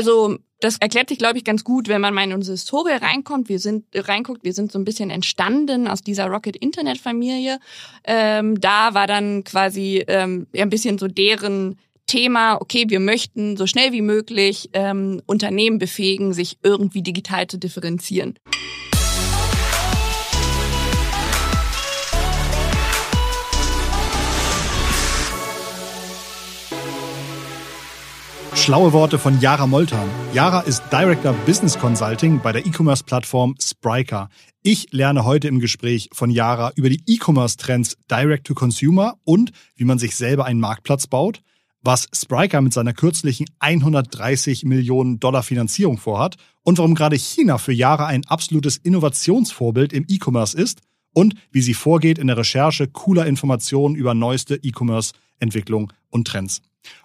Also das erklärt sich, glaube ich, ganz gut, wenn man mal in unsere Historie reinkommt. Wir sind reinguckt, wir sind so ein bisschen entstanden aus dieser Rocket Internet Familie. Ähm, da war dann quasi ähm, ein bisschen so deren Thema, okay, wir möchten so schnell wie möglich ähm, Unternehmen befähigen, sich irgendwie digital zu differenzieren. Schlaue Worte von Yara Moltan. Yara ist Director Business Consulting bei der E-Commerce-Plattform Spryker. Ich lerne heute im Gespräch von Yara über die E-Commerce-Trends Direct to Consumer und wie man sich selber einen Marktplatz baut, was Spryker mit seiner kürzlichen 130 Millionen Dollar Finanzierung vorhat und warum gerade China für Yara ein absolutes Innovationsvorbild im E-Commerce ist und wie sie vorgeht in der Recherche cooler Informationen über neueste E-Commerce-Entwicklung und Trends.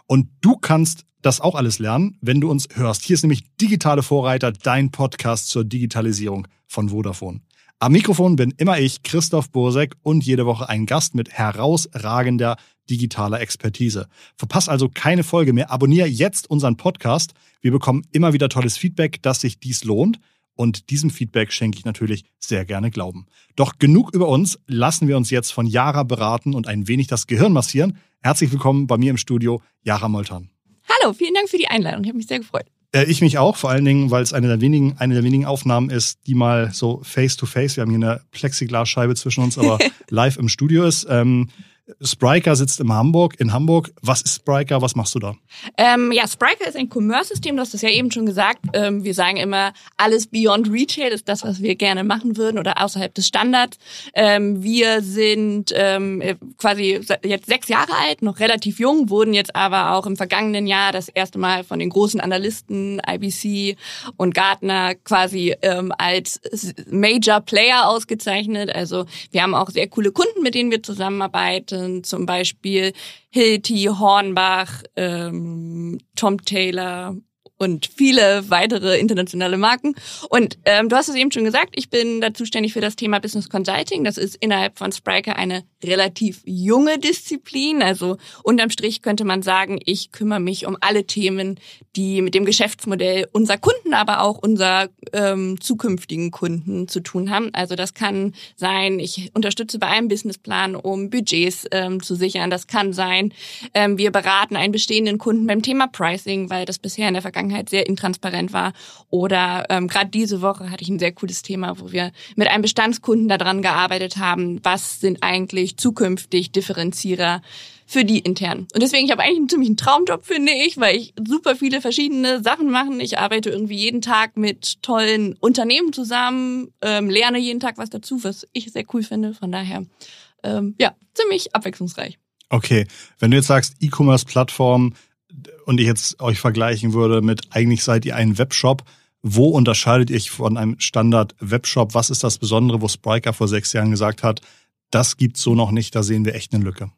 Und du kannst das auch alles lernen, wenn du uns hörst. Hier ist nämlich Digitale Vorreiter, dein Podcast zur Digitalisierung von Vodafone. Am Mikrofon bin immer ich, Christoph Bursek, und jede Woche ein Gast mit herausragender digitaler Expertise. Verpass also keine Folge mehr. Abonniere jetzt unseren Podcast. Wir bekommen immer wieder tolles Feedback, dass sich dies lohnt. Und diesem Feedback schenke ich natürlich sehr gerne Glauben. Doch genug über uns. Lassen wir uns jetzt von Yara beraten und ein wenig das Gehirn massieren. Herzlich willkommen bei mir im Studio, Yara Moltan. Hallo, vielen Dank für die Einladung. Ich habe mich sehr gefreut. Äh, ich mich auch, vor allen Dingen, weil es eine der wenigen, eine der wenigen Aufnahmen ist, die mal so face to face, wir haben hier eine Plexiglasscheibe zwischen uns, aber live im Studio ist. Ähm, Spryker sitzt in Hamburg, in Hamburg. Was ist Spryker? Was machst du da? Ähm, ja, Spryker ist ein Commerce-System, du hast das ja eben schon gesagt. Ähm, wir sagen immer, alles beyond Retail ist das, was wir gerne machen würden oder außerhalb des Standards. Ähm, wir sind ähm, quasi jetzt sechs Jahre alt, noch relativ jung, wurden jetzt aber auch im vergangenen Jahr das erste Mal von den großen Analysten IBC und Gartner quasi ähm, als Major Player ausgezeichnet. Also wir haben auch sehr coole Kunden, mit denen wir zusammenarbeiten sind zum Beispiel Hilti, Hornbach, ähm, Tom Taylor und viele weitere internationale Marken. Und ähm, du hast es eben schon gesagt, ich bin da zuständig für das Thema Business Consulting. Das ist innerhalb von Spriker eine relativ junge Disziplin. Also unterm Strich könnte man sagen, ich kümmere mich um alle Themen, die mit dem Geschäftsmodell unserer Kunden, aber auch unserer ähm, zukünftigen Kunden zu tun haben. Also das kann sein, ich unterstütze bei einem Businessplan, um Budgets ähm, zu sichern. Das kann sein, ähm, wir beraten einen bestehenden Kunden beim Thema Pricing, weil das bisher in der Vergangenheit Vergangenheit sehr intransparent war. Oder ähm, gerade diese Woche hatte ich ein sehr cooles Thema, wo wir mit einem Bestandskunden daran gearbeitet haben, was sind eigentlich zukünftig Differenzierer für die intern. Und deswegen, ich habe eigentlich einen ziemlichen Traumjob, finde ich, weil ich super viele verschiedene Sachen mache. Ich arbeite irgendwie jeden Tag mit tollen Unternehmen zusammen, ähm, lerne jeden Tag was dazu, was ich sehr cool finde. Von daher, ähm, ja, ziemlich abwechslungsreich. Okay, wenn du jetzt sagst, E-Commerce-Plattform, und ich jetzt euch vergleichen würde mit eigentlich seid ihr ein Webshop, wo unterscheidet ihr euch von einem Standard-Webshop? Was ist das Besondere, wo Spriker vor sechs Jahren gesagt hat, das gibt's so noch nicht, da sehen wir echt eine Lücke?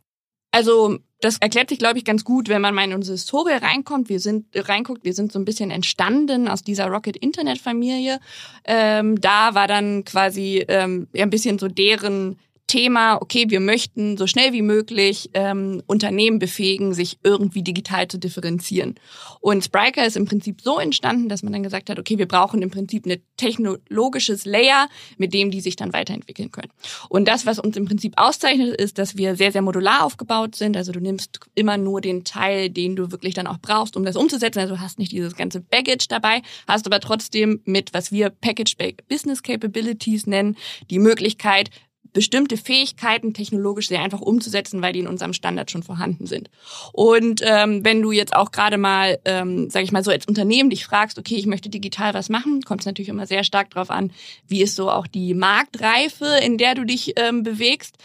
Also das erklärt sich, glaube ich, ganz gut, wenn man mal in unsere Historie reinkommt. Wir sind reinguckt, wir sind so ein bisschen entstanden aus dieser Rocket Internet Familie. Ähm, da war dann quasi ähm, ein bisschen so deren Thema, okay, wir möchten so schnell wie möglich ähm, Unternehmen befähigen, sich irgendwie digital zu differenzieren. Und Spryker ist im Prinzip so entstanden, dass man dann gesagt hat, okay, wir brauchen im Prinzip ein technologisches Layer, mit dem die sich dann weiterentwickeln können. Und das, was uns im Prinzip auszeichnet, ist, dass wir sehr, sehr modular aufgebaut sind. Also du nimmst immer nur den Teil, den du wirklich dann auch brauchst, um das umzusetzen. Also du hast nicht dieses ganze Baggage dabei, hast aber trotzdem mit, was wir Package Business Capabilities nennen, die Möglichkeit, bestimmte Fähigkeiten technologisch sehr einfach umzusetzen, weil die in unserem Standard schon vorhanden sind. Und ähm, wenn du jetzt auch gerade mal, ähm, sage ich mal so als Unternehmen dich fragst, okay, ich möchte digital was machen, kommt es natürlich immer sehr stark darauf an, wie ist so auch die Marktreife, in der du dich ähm, bewegst.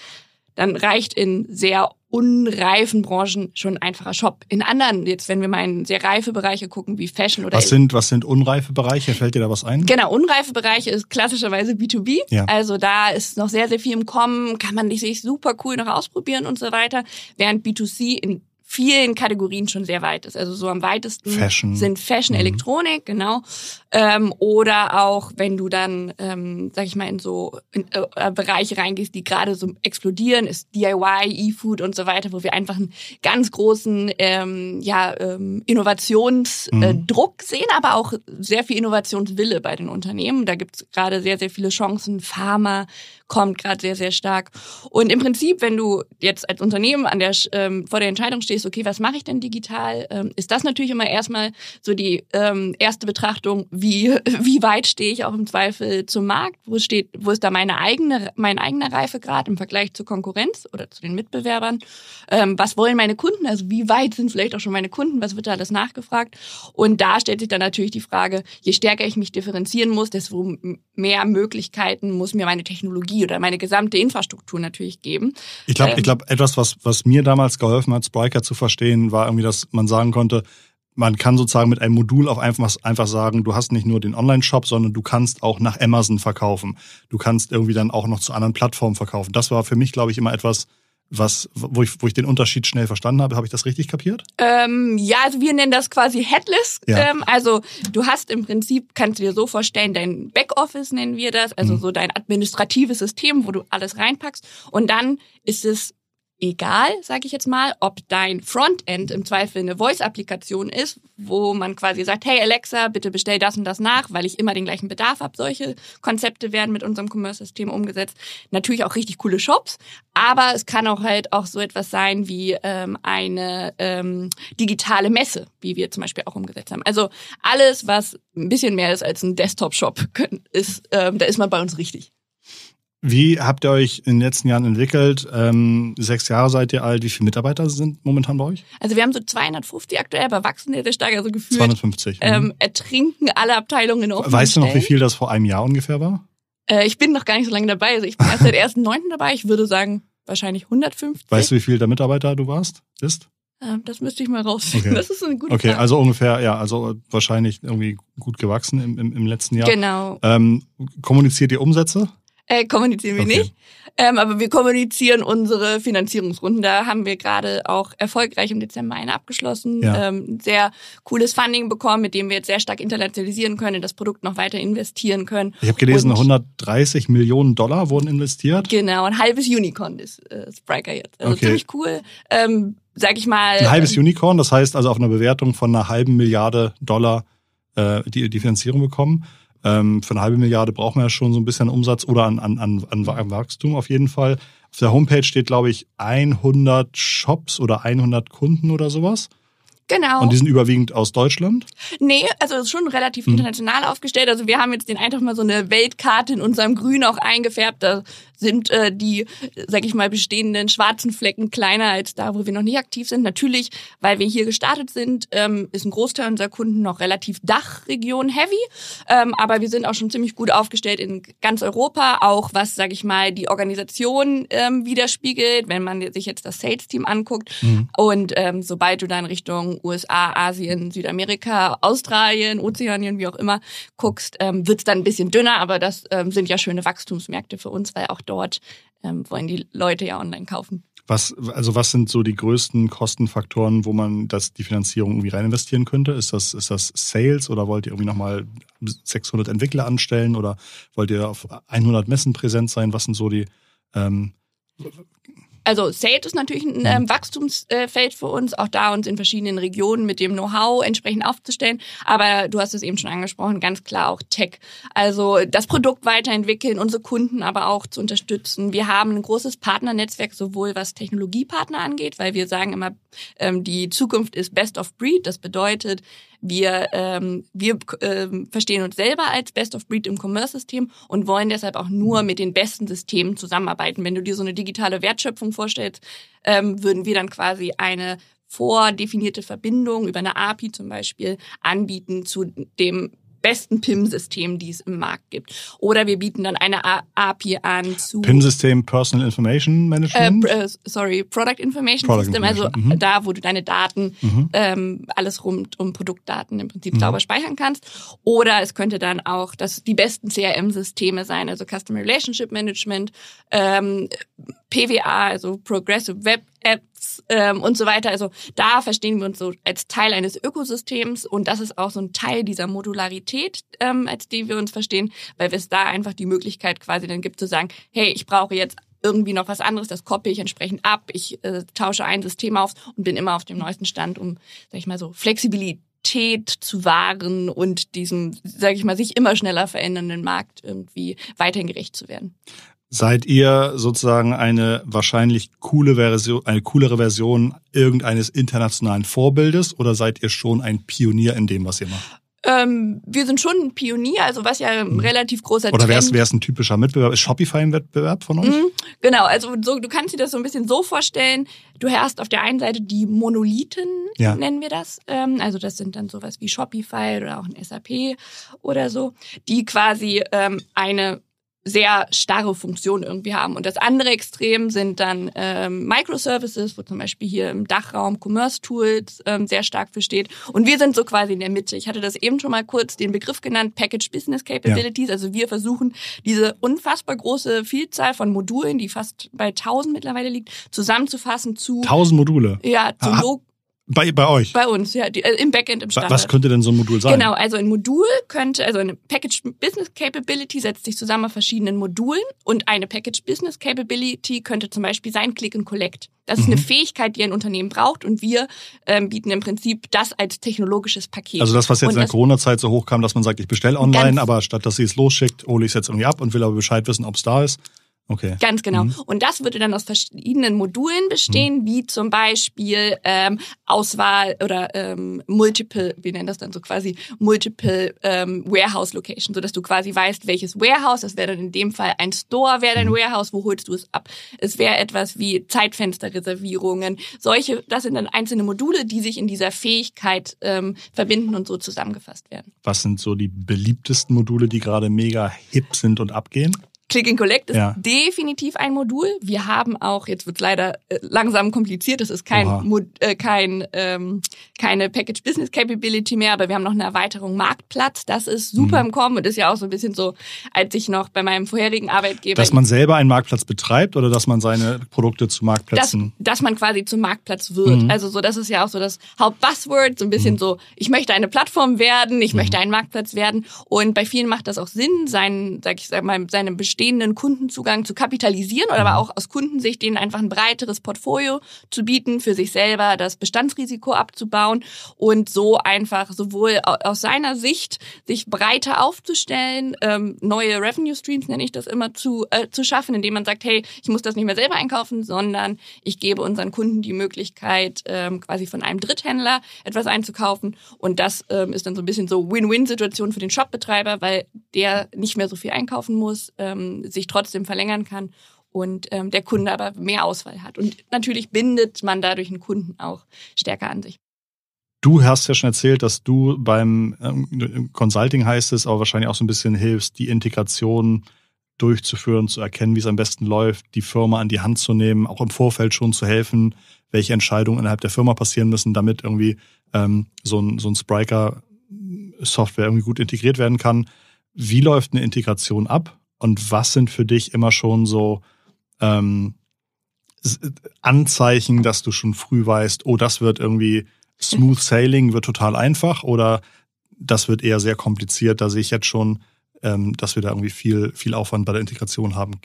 Dann reicht in sehr unreifen Branchen schon ein einfacher Shop. In anderen, jetzt wenn wir mal in sehr reife Bereiche gucken, wie Fashion oder... Was sind, was sind unreife Bereiche? Fällt dir da was ein? Genau, unreife Bereiche ist klassischerweise B2B. Ja. Also da ist noch sehr, sehr viel im Kommen, kann man sich super cool noch ausprobieren und so weiter. Während B2C in vielen Kategorien schon sehr weit ist. Also so am weitesten Fashion. sind Fashion, mhm. Elektronik, genau. Ähm, oder auch, wenn du dann, ähm, sag ich mal, in so in, äh, Bereiche reingehst, die gerade so explodieren, ist DIY, E-Food und so weiter, wo wir einfach einen ganz großen ähm, ja, ähm, Innovationsdruck mhm. sehen, aber auch sehr viel Innovationswille bei den Unternehmen. Da gibt es gerade sehr, sehr viele Chancen. Pharma kommt gerade sehr, sehr stark. Und im Prinzip, wenn du jetzt als Unternehmen an der, ähm, vor der Entscheidung stehst, okay, was mache ich denn digital, ähm, ist das natürlich immer erstmal so die ähm, erste Betrachtung, wie, wie weit stehe ich auch im Zweifel zum Markt, wo steht, wo ist da meine eigene, mein eigener Reifegrad im Vergleich zur Konkurrenz oder zu den Mitbewerbern, ähm, was wollen meine Kunden, also wie weit sind vielleicht auch schon meine Kunden, was wird da alles nachgefragt? Und da stellt sich dann natürlich die Frage, je stärker ich mich differenzieren muss, desto mehr Möglichkeiten muss mir meine Technologie oder meine gesamte Infrastruktur natürlich geben. Ich glaube, ähm, ich glaube, etwas, was, was mir damals geholfen hat, Spriker zu verstehen, war irgendwie, dass man sagen konnte, man kann sozusagen mit einem Modul auf einfach, einfach sagen, du hast nicht nur den Online-Shop, sondern du kannst auch nach Amazon verkaufen. Du kannst irgendwie dann auch noch zu anderen Plattformen verkaufen. Das war für mich, glaube ich, immer etwas, was, wo ich, wo ich den Unterschied schnell verstanden habe. Habe ich das richtig kapiert? Ähm, ja, also wir nennen das quasi Headless. Ja. Ähm, also du hast im Prinzip, kannst du dir so vorstellen, dein Backoffice nennen wir das, also mhm. so dein administratives System, wo du alles reinpackst. Und dann ist es egal, sage ich jetzt mal, ob dein Frontend im Zweifel eine Voice-Applikation ist, wo man quasi sagt, hey Alexa, bitte bestell das und das nach, weil ich immer den gleichen Bedarf habe. Solche Konzepte werden mit unserem Commerce-System umgesetzt. Natürlich auch richtig coole Shops, aber es kann auch halt auch so etwas sein wie ähm, eine ähm, digitale Messe, wie wir zum Beispiel auch umgesetzt haben. Also alles, was ein bisschen mehr ist als ein Desktop-Shop, ist, ähm, da ist man bei uns richtig. Wie habt ihr euch in den letzten Jahren entwickelt? Ähm, sechs Jahre seid ihr alt. Wie viele Mitarbeiter sind momentan bei euch? Also wir haben so 250 aktuell, aber wachsen sehr stark. Also gefühlt 250. Ähm, mhm. ertrinken alle Abteilungen in offenen Weißt du noch, wie viel das vor einem Jahr ungefähr war? Äh, ich bin noch gar nicht so lange dabei. Also ich bin erst seit 1.9. dabei. Ich würde sagen, wahrscheinlich 150. Weißt du, wie viel der Mitarbeiter du warst? Ist? Ähm, das müsste ich mal rausfinden. Okay. Das ist eine gute Okay, Frage. also ungefähr, ja, also wahrscheinlich irgendwie gut gewachsen im, im, im letzten Jahr. Genau. Ähm, kommuniziert ihr Umsätze? Äh, kommunizieren wir okay. nicht. Ähm, aber wir kommunizieren unsere Finanzierungsrunden. Da haben wir gerade auch erfolgreich im Dezember eine abgeschlossen. Ja. Ähm, sehr cooles Funding bekommen, mit dem wir jetzt sehr stark internationalisieren können, in das Produkt noch weiter investieren können. Ich habe gelesen, Und 130 Millionen Dollar wurden investiert. Genau, ein halbes Unicorn ist äh, Spriker jetzt. Also okay. ziemlich cool. Ähm, sag ich mal. Ein halbes ähm, Unicorn, das heißt also auf einer Bewertung von einer halben Milliarde Dollar äh, die, die Finanzierung bekommen. Ähm, für eine halbe Milliarde braucht man ja schon so ein bisschen Umsatz oder an, an, an, an Wachstum auf jeden Fall. Auf der Homepage steht, glaube ich, 100 Shops oder 100 Kunden oder sowas. Genau. Und die sind überwiegend aus Deutschland? Nee, also schon relativ hm. international aufgestellt. Also wir haben jetzt den einfach mal so eine Weltkarte in unserem Grün auch eingefärbt. Da sind äh, die, sag ich mal, bestehenden schwarzen Flecken kleiner als da, wo wir noch nicht aktiv sind. Natürlich, weil wir hier gestartet sind, ähm, ist ein Großteil unserer Kunden noch relativ Dachregion heavy. Ähm, aber wir sind auch schon ziemlich gut aufgestellt in ganz Europa, auch was, sag ich mal, die Organisation ähm, widerspiegelt, wenn man sich jetzt das Sales-Team anguckt. Mhm. Und ähm, sobald du dann Richtung USA, Asien, Südamerika, Australien, Ozeanien, wie auch immer guckst, ähm, wird es dann ein bisschen dünner, aber das ähm, sind ja schöne Wachstumsmärkte für uns, weil auch dort ähm, wollen die Leute ja online kaufen. Was, also was sind so die größten Kostenfaktoren, wo man das, die Finanzierung irgendwie rein investieren könnte? Ist das, ist das Sales oder wollt ihr irgendwie nochmal 600 Entwickler anstellen oder wollt ihr auf 100 Messen präsent sein? Was sind so die, ähm, also Sales ist natürlich ein ähm, Wachstumsfeld für uns, auch da uns in verschiedenen Regionen mit dem Know-how entsprechend aufzustellen. Aber du hast es eben schon angesprochen, ganz klar auch Tech. Also das Produkt weiterentwickeln, unsere Kunden aber auch zu unterstützen. Wir haben ein großes Partnernetzwerk, sowohl was Technologiepartner angeht, weil wir sagen immer, ähm, die Zukunft ist Best of Breed. Das bedeutet, wir, ähm, wir ähm, verstehen uns selber als Best of Breed im Commerce-System und wollen deshalb auch nur mit den besten Systemen zusammenarbeiten. Wenn du dir so eine digitale Wertschöpfung vorstellst, ähm, würden wir dann quasi eine vordefinierte Verbindung über eine API zum Beispiel anbieten zu dem besten PIM-Systemen, die es im Markt gibt. Oder wir bieten dann eine API an zu PIM-System Personal Information Management. Äh, sorry, Product Information Product System, also Information. also mhm. da, wo du deine Daten, mhm. ähm, alles rund um Produktdaten im Prinzip mhm. sauber speichern kannst. Oder es könnte dann auch das die besten CRM-Systeme sein, also Customer Relationship Management, ähm, PWA, also Progressive Web Apps Tests ähm, und so weiter. Also da verstehen wir uns so als Teil eines Ökosystems und das ist auch so ein Teil dieser Modularität, ähm, als die wir uns verstehen, weil es da einfach die Möglichkeit quasi dann gibt zu sagen, hey, ich brauche jetzt irgendwie noch was anderes, das koppel ich entsprechend ab, ich äh, tausche ein System auf und bin immer auf dem neuesten Stand, um, sag ich mal so, Flexibilität zu wahren und diesem, sage ich mal, sich immer schneller verändernden Markt irgendwie weiterhin gerecht zu werden. Seid ihr sozusagen eine wahrscheinlich coole Version, eine coolere Version irgendeines internationalen Vorbildes oder seid ihr schon ein Pionier in dem, was ihr macht? Ähm, wir sind schon ein Pionier, also was ja ein hm. relativ großer Oder wäre es ein typischer Mitbewerb? Ist Shopify ein Wettbewerb von euch? Mhm, genau, also so, du kannst dir das so ein bisschen so vorstellen. Du hast auf der einen Seite die Monolithen, ja. nennen wir das. Ähm, also das sind dann sowas wie Shopify oder auch ein SAP oder so, die quasi ähm, eine sehr starre Funktion irgendwie haben. Und das andere Extrem sind dann ähm, Microservices, wo zum Beispiel hier im Dachraum Commerce Tools ähm, sehr stark für steht. Und wir sind so quasi in der Mitte. Ich hatte das eben schon mal kurz den Begriff genannt, Package Business Capabilities. Ja. Also wir versuchen diese unfassbar große Vielzahl von Modulen, die fast bei 1000 mittlerweile liegt, zusammenzufassen zu 1000 Module. Ja, zu Log bei, bei euch? Bei uns, ja, die, äh, im Backend, im Standard. Was könnte denn so ein Modul sein? Genau, also ein Modul könnte, also eine Package Business Capability setzt sich zusammen aus verschiedenen Modulen und eine Package Business Capability könnte zum Beispiel sein Click and Collect. Das ist mhm. eine Fähigkeit, die ein Unternehmen braucht und wir ähm, bieten im Prinzip das als technologisches Paket. Also das, was jetzt und in der Corona-Zeit so hochkam, dass man sagt, ich bestelle online, aber statt dass sie es losschickt, hole ich es jetzt irgendwie ab und will aber Bescheid wissen, ob es da ist. Okay. Ganz genau. Mhm. Und das würde dann aus verschiedenen Modulen bestehen, mhm. wie zum Beispiel ähm, Auswahl oder ähm, Multiple, wir nennen das dann so quasi Multiple ähm, Warehouse Location, so dass du quasi weißt, welches Warehouse, das wäre dann in dem Fall ein Store, wäre dein mhm. Warehouse, wo holst du es ab? Es wäre etwas wie Zeitfensterreservierungen. Solche, das sind dann einzelne Module, die sich in dieser Fähigkeit ähm, verbinden und so zusammengefasst werden. Was sind so die beliebtesten Module, die gerade mega hip sind und abgehen? Click and Collect ist ja. definitiv ein Modul. Wir haben auch, jetzt wird es leider äh, langsam kompliziert, das ist kein, äh, kein ähm, keine Package Business Capability mehr, aber wir haben noch eine Erweiterung Marktplatz. Das ist super mhm. im Kommen und ist ja auch so ein bisschen so, als ich noch bei meinem vorherigen Arbeitgeber. Dass man selber einen Marktplatz betreibt oder dass man seine Produkte zu Marktplätzen. Dass, dass man quasi zum Marktplatz wird. Mhm. Also so, das ist ja auch so das Hauptbuzzword, so ein bisschen mhm. so, ich möchte eine Plattform werden, ich möchte mhm. ein Marktplatz werden. Und bei vielen macht das auch Sinn, seinen, sag ich sag mal, seine Bestände bestehenden Kundenzugang zu kapitalisieren oder aber mhm. auch aus Kundensicht denen einfach ein breiteres Portfolio zu bieten, für sich selber das Bestandsrisiko abzubauen und so einfach sowohl aus seiner Sicht sich breiter aufzustellen, ähm, neue Revenue Streams nenne ich das immer zu, äh, zu schaffen, indem man sagt, hey, ich muss das nicht mehr selber einkaufen, sondern ich gebe unseren Kunden die Möglichkeit, ähm, quasi von einem Dritthändler etwas einzukaufen und das ähm, ist dann so ein bisschen so Win-Win-Situation für den Shopbetreiber, weil der nicht mehr so viel einkaufen muss, ähm, sich trotzdem verlängern kann und ähm, der Kunde aber mehr Auswahl hat. Und natürlich bindet man dadurch einen Kunden auch stärker an sich. Du hast ja schon erzählt, dass du beim ähm, Consulting heißt es, aber wahrscheinlich auch so ein bisschen hilfst, die Integration durchzuführen, zu erkennen, wie es am besten läuft, die Firma an die Hand zu nehmen, auch im Vorfeld schon zu helfen, welche Entscheidungen innerhalb der Firma passieren müssen, damit irgendwie ähm, so ein, so ein Spriker-Software irgendwie gut integriert werden kann. Wie läuft eine Integration ab? Und was sind für dich immer schon so ähm, Anzeichen, dass du schon früh weißt, oh, das wird irgendwie smooth sailing, wird total einfach oder das wird eher sehr kompliziert, da sehe ich jetzt schon, ähm, dass wir da irgendwie viel, viel Aufwand bei der Integration haben.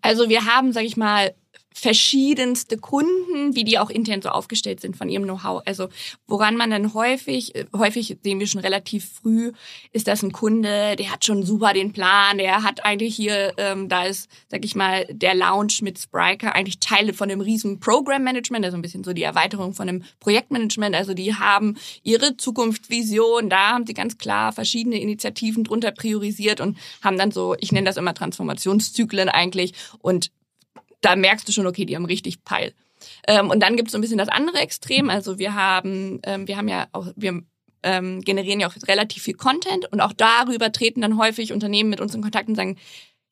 Also wir haben, sag ich mal, verschiedenste Kunden, wie die auch intern so aufgestellt sind von ihrem Know-how. Also woran man dann häufig, äh, häufig sehen wir schon relativ früh, ist das ein Kunde, der hat schon super den Plan, der hat eigentlich hier, ähm, da ist, sag ich mal, der Lounge mit Spriker eigentlich Teile von dem riesen Program Management, also ein bisschen so die Erweiterung von dem Projektmanagement. Also die haben ihre Zukunftsvision, da haben sie ganz klar verschiedene Initiativen drunter priorisiert und haben dann so, ich nenne das immer Transformationszyklen eigentlich und da merkst du schon, okay, die haben richtig Peil. Ähm, und dann gibt es so ein bisschen das andere Extrem. Also wir haben, ähm, wir haben ja auch, wir ähm, generieren ja auch relativ viel Content und auch darüber treten dann häufig Unternehmen mit uns in Kontakt und sagen,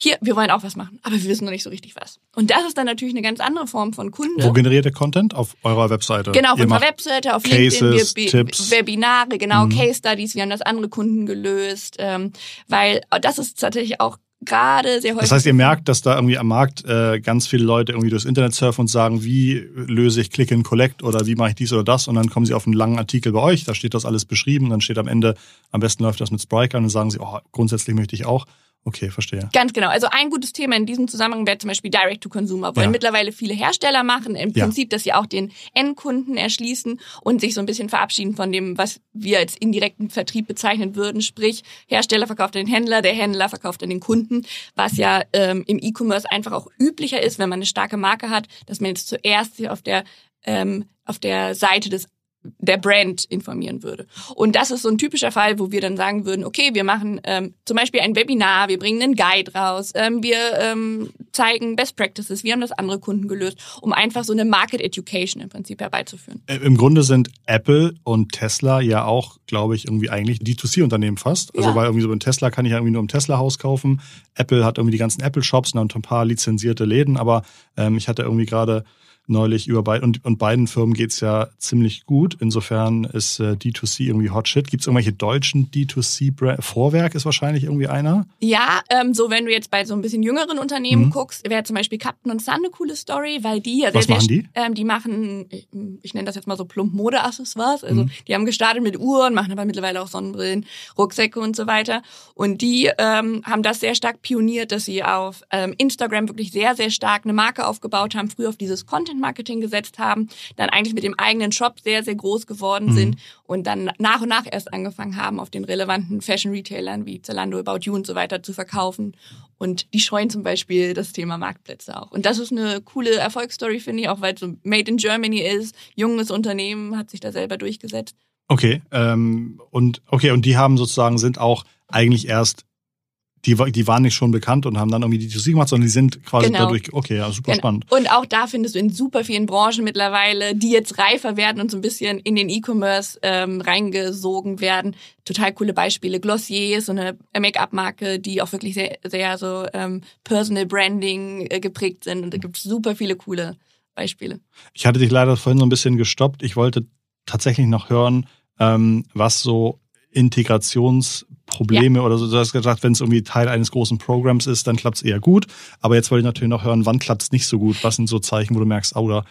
hier, wir wollen auch was machen, aber wir wissen noch nicht so richtig was. Und das ist dann natürlich eine ganz andere Form von Kunde. Wo generiert ihr Content? Auf eurer Webseite? Genau, auf ihr unserer Webseite, auf Cases, LinkedIn, wir, Tipps. Webinare, genau, mhm. Case Studies, wir haben das andere Kunden gelöst, ähm, weil das ist tatsächlich auch gerade sehr häufig. Das heißt, ihr merkt, dass da irgendwie am Markt äh, ganz viele Leute irgendwie durchs Internet surfen und sagen, wie löse ich Click and Collect oder wie mache ich dies oder das und dann kommen sie auf einen langen Artikel bei euch, da steht das alles beschrieben und dann steht am Ende, am besten läuft das mit Spryker und dann sagen sie, oh, grundsätzlich möchte ich auch. Okay, verstehe. Ganz genau. Also ein gutes Thema in diesem Zusammenhang wäre zum Beispiel Direct-to-Consumer, wollen ja. mittlerweile viele Hersteller machen, im ja. Prinzip, dass sie auch den Endkunden erschließen und sich so ein bisschen verabschieden von dem, was wir als indirekten Vertrieb bezeichnen würden. Sprich, Hersteller verkauft an den Händler, der Händler verkauft an den Kunden, was ja ähm, im E-Commerce einfach auch üblicher ist, wenn man eine starke Marke hat, dass man jetzt zuerst auf der ähm, auf der Seite des der Brand informieren würde. Und das ist so ein typischer Fall, wo wir dann sagen würden, okay, wir machen ähm, zum Beispiel ein Webinar, wir bringen einen Guide raus, ähm, wir ähm, zeigen Best Practices, wir haben das andere Kunden gelöst, um einfach so eine Market Education im Prinzip herbeizuführen. Äh, Im Grunde sind Apple und Tesla ja auch, glaube ich, irgendwie eigentlich D2C-Unternehmen fast. Also ja. weil irgendwie so ein Tesla kann ich ja irgendwie nur im Tesla-Haus kaufen. Apple hat irgendwie die ganzen Apple-Shops und ein paar lizenzierte Läden, aber ähm, ich hatte irgendwie gerade neulich über beide und, und beiden Firmen geht's ja ziemlich gut. Insofern ist äh, D2C irgendwie Hot Shit. Gibt es irgendwelche deutschen D2C Brand? Vorwerk ist wahrscheinlich irgendwie einer. Ja, ähm, so wenn du jetzt bei so ein bisschen jüngeren Unternehmen mhm. guckst, wäre zum Beispiel Captain und Sun eine coole Story, weil die ja sehr, Was machen die? Ähm, die machen, ich, ich nenne das jetzt mal so plump Mode-Accessoires. Also mhm. die haben gestartet mit Uhren, machen aber mittlerweile auch Sonnenbrillen, Rucksäcke und so weiter. Und die ähm, haben das sehr stark pioniert, dass sie auf ähm, Instagram wirklich sehr, sehr stark eine Marke aufgebaut haben, früher auf dieses Content Marketing gesetzt haben, dann eigentlich mit dem eigenen Shop sehr, sehr groß geworden mhm. sind und dann nach und nach erst angefangen haben, auf den relevanten Fashion-Retailern wie Zalando, About You und so weiter zu verkaufen. Und die scheuen zum Beispiel das Thema Marktplätze auch. Und das ist eine coole Erfolgsstory, finde ich, auch weil es so Made in Germany ist. Junges Unternehmen hat sich da selber durchgesetzt. Okay, ähm, und okay, und die haben sozusagen sind auch eigentlich erst die, die waren nicht schon bekannt und haben dann irgendwie die D2C gemacht, sondern die sind quasi genau. dadurch, okay, ja, super genau. spannend. Und auch da findest du in super vielen Branchen mittlerweile, die jetzt reifer werden und so ein bisschen in den E-Commerce ähm, reingesogen werden. Total coole Beispiele. Glossier so eine Make-up-Marke, die auch wirklich sehr, sehr so ähm, Personal Branding äh, geprägt sind. Und da gibt es super viele coole Beispiele. Ich hatte dich leider vorhin so ein bisschen gestoppt. Ich wollte tatsächlich noch hören, ähm, was so Integrationsprobleme ja. oder so. Du hast gesagt, wenn es irgendwie Teil eines großen Programms ist, dann klappt es eher gut. Aber jetzt wollte ich natürlich noch hören, wann klappt es nicht so gut? Was sind so Zeichen, wo du merkst, oh, da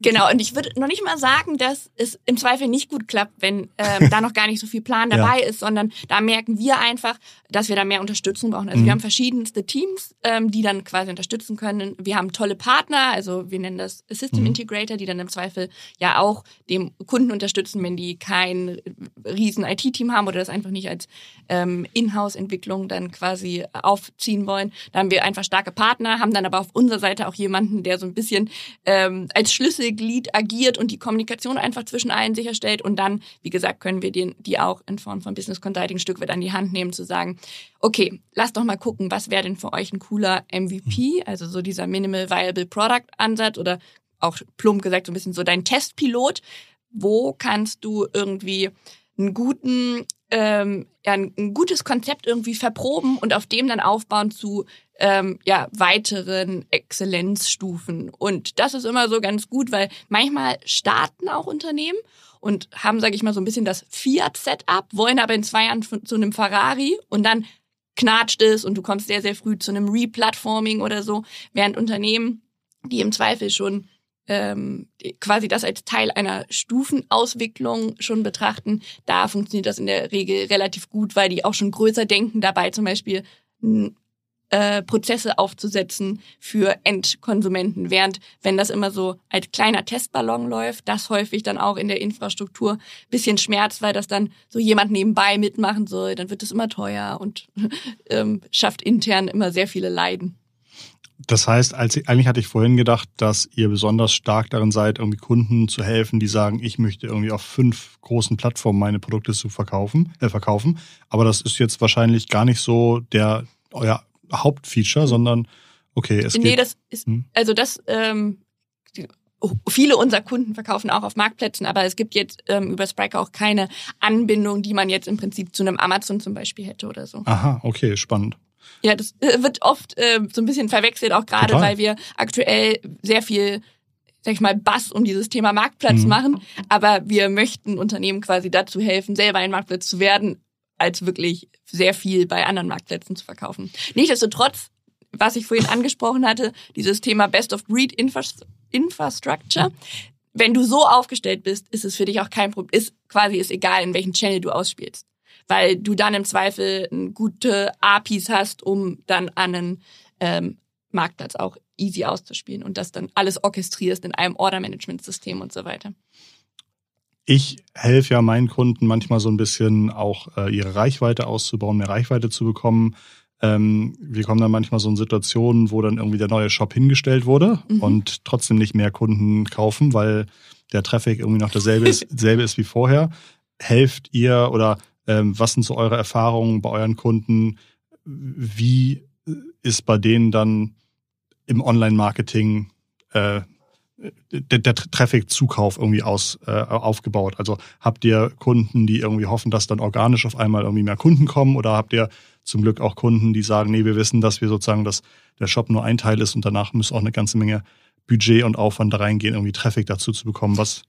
Genau, und ich würde noch nicht mal sagen, dass es im Zweifel nicht gut klappt, wenn ähm, da noch gar nicht so viel Plan dabei ja. ist, sondern da merken wir einfach, dass wir da mehr Unterstützung brauchen. Also mhm. wir haben verschiedenste Teams, ähm, die dann quasi unterstützen können. Wir haben tolle Partner, also wir nennen das System mhm. Integrator, die dann im Zweifel ja auch dem Kunden unterstützen, wenn die kein riesen IT-Team haben oder das einfach nicht als ähm, Inhouse-Entwicklung dann quasi aufziehen wollen. Da haben wir einfach starke Partner, haben dann aber auf unserer Seite auch jemanden, der so ein bisschen ähm, als Schlüssel Glied agiert und die Kommunikation einfach zwischen allen sicherstellt. Und dann, wie gesagt, können wir die, die auch in Form von Business Consulting ein Stück weit an die Hand nehmen, zu sagen, okay, lass doch mal gucken, was wäre denn für euch ein cooler MVP, also so dieser Minimal Viable Product Ansatz oder auch plump gesagt so ein bisschen so dein Testpilot. Wo kannst du irgendwie einen guten ähm, ja, ein gutes Konzept irgendwie verproben und auf dem dann aufbauen zu ähm, ja, weiteren Exzellenzstufen. Und das ist immer so ganz gut, weil manchmal starten auch Unternehmen und haben, sage ich mal, so ein bisschen das Fiat-Setup, wollen aber in zwei Jahren zu einem Ferrari und dann knatscht es und du kommst sehr, sehr früh zu einem Replatforming oder so, während Unternehmen, die im Zweifel schon ähm, quasi das als Teil einer Stufenauswicklung schon betrachten, da funktioniert das in der Regel relativ gut, weil die auch schon größer denken dabei, zum Beispiel äh, Prozesse aufzusetzen für Endkonsumenten. Während wenn das immer so als kleiner Testballon läuft, das häufig dann auch in der Infrastruktur bisschen schmerzt, weil das dann so jemand nebenbei mitmachen soll, dann wird es immer teuer und ähm, schafft intern immer sehr viele Leiden. Das heißt, als ich, eigentlich hatte ich vorhin gedacht, dass ihr besonders stark darin seid, irgendwie Kunden zu helfen, die sagen, ich möchte irgendwie auf fünf großen Plattformen meine Produkte zu verkaufen, äh, verkaufen. Aber das ist jetzt wahrscheinlich gar nicht so der euer Hauptfeature, sondern okay, es nee, geht. Nee, das ist hm? also das ähm, die, viele unserer Kunden verkaufen auch auf Marktplätzen, aber es gibt jetzt ähm, über Spriker auch keine Anbindung, die man jetzt im Prinzip zu einem Amazon zum Beispiel hätte oder so. Aha, okay, spannend. Ja, das äh, wird oft äh, so ein bisschen verwechselt, auch gerade weil wir aktuell sehr viel sag ich mal, Bass um dieses Thema Marktplatz mhm. machen. Aber wir möchten Unternehmen quasi dazu helfen, selber ein Marktplatz zu werden, als wirklich sehr viel bei anderen Marktplätzen zu verkaufen. Nichtsdestotrotz, was ich vorhin angesprochen hatte, dieses Thema Best of Breed Infrastructure. Wenn du so aufgestellt bist, ist es für dich auch kein Problem, ist quasi ist egal, in welchen Channel du ausspielst. Weil du dann im Zweifel gute APIs hast, um dann an einen ähm, Marktplatz auch easy auszuspielen und das dann alles orchestrierst in einem Order-Management-System und so weiter. Ich helfe ja meinen Kunden manchmal so ein bisschen auch äh, ihre Reichweite auszubauen, mehr Reichweite zu bekommen. Ähm, wir kommen dann manchmal so in Situationen, wo dann irgendwie der neue Shop hingestellt wurde mhm. und trotzdem nicht mehr Kunden kaufen, weil der Traffic irgendwie noch derselbe ist, derselbe ist wie vorher. Helft ihr oder ähm, was sind so eure Erfahrungen bei euren Kunden? Wie ist bei denen dann im Online-Marketing äh, der, der Traffic-Zukauf irgendwie aus, äh, aufgebaut? Also habt ihr Kunden, die irgendwie hoffen, dass dann organisch auf einmal irgendwie mehr Kunden kommen oder habt ihr zum Glück auch Kunden, die sagen, nee, wir wissen, dass wir sozusagen, dass der Shop nur ein Teil ist und danach muss auch eine ganze Menge Budget und Aufwand da reingehen, irgendwie Traffic dazu zu bekommen. Was,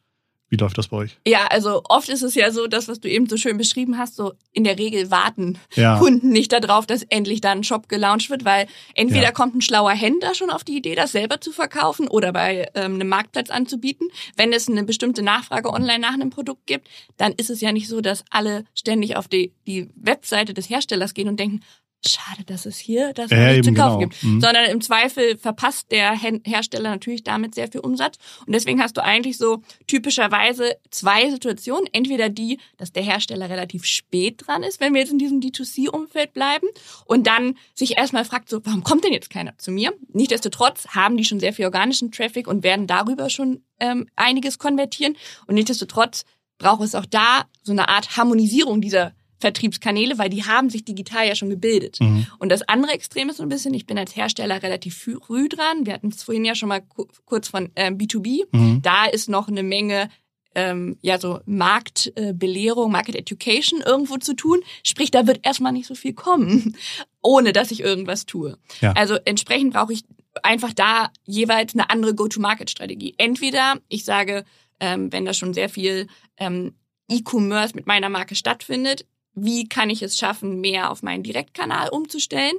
wie läuft das bei euch? Ja, also oft ist es ja so, das, was du eben so schön beschrieben hast, so in der Regel warten ja. Kunden nicht darauf, dass endlich da ein Shop gelauncht wird, weil entweder ja. kommt ein schlauer Händler schon auf die Idee, das selber zu verkaufen oder bei ähm, einem Marktplatz anzubieten. Wenn es eine bestimmte Nachfrage online nach einem Produkt gibt, dann ist es ja nicht so, dass alle ständig auf die, die Webseite des Herstellers gehen und denken, schade, dass es hier das ja, nicht zu kaufen genau. gibt. Mhm. Sondern im Zweifel verpasst der Hersteller natürlich damit sehr viel Umsatz. Und deswegen hast du eigentlich so typischerweise zwei Situationen. Entweder die, dass der Hersteller relativ spät dran ist, wenn wir jetzt in diesem D2C-Umfeld bleiben und dann sich erstmal fragt, so, warum kommt denn jetzt keiner zu mir? Nichtsdestotrotz haben die schon sehr viel organischen Traffic und werden darüber schon ähm, einiges konvertieren. Und nichtsdestotrotz braucht es auch da so eine Art Harmonisierung dieser Vertriebskanäle, weil die haben sich digital ja schon gebildet. Mhm. Und das andere Extrem ist so ein bisschen, ich bin als Hersteller relativ früh dran. Wir hatten es vorhin ja schon mal kurz von äh, B2B. Mhm. Da ist noch eine Menge ähm, ja so Marktbelehrung, äh, Market Education irgendwo zu tun. Sprich, da wird erstmal nicht so viel kommen, ohne dass ich irgendwas tue. Ja. Also entsprechend brauche ich einfach da jeweils eine andere Go-to-Market-Strategie. Entweder ich sage, ähm, wenn da schon sehr viel ähm, E-Commerce mit meiner Marke stattfindet, wie kann ich es schaffen, mehr auf meinen Direktkanal umzustellen?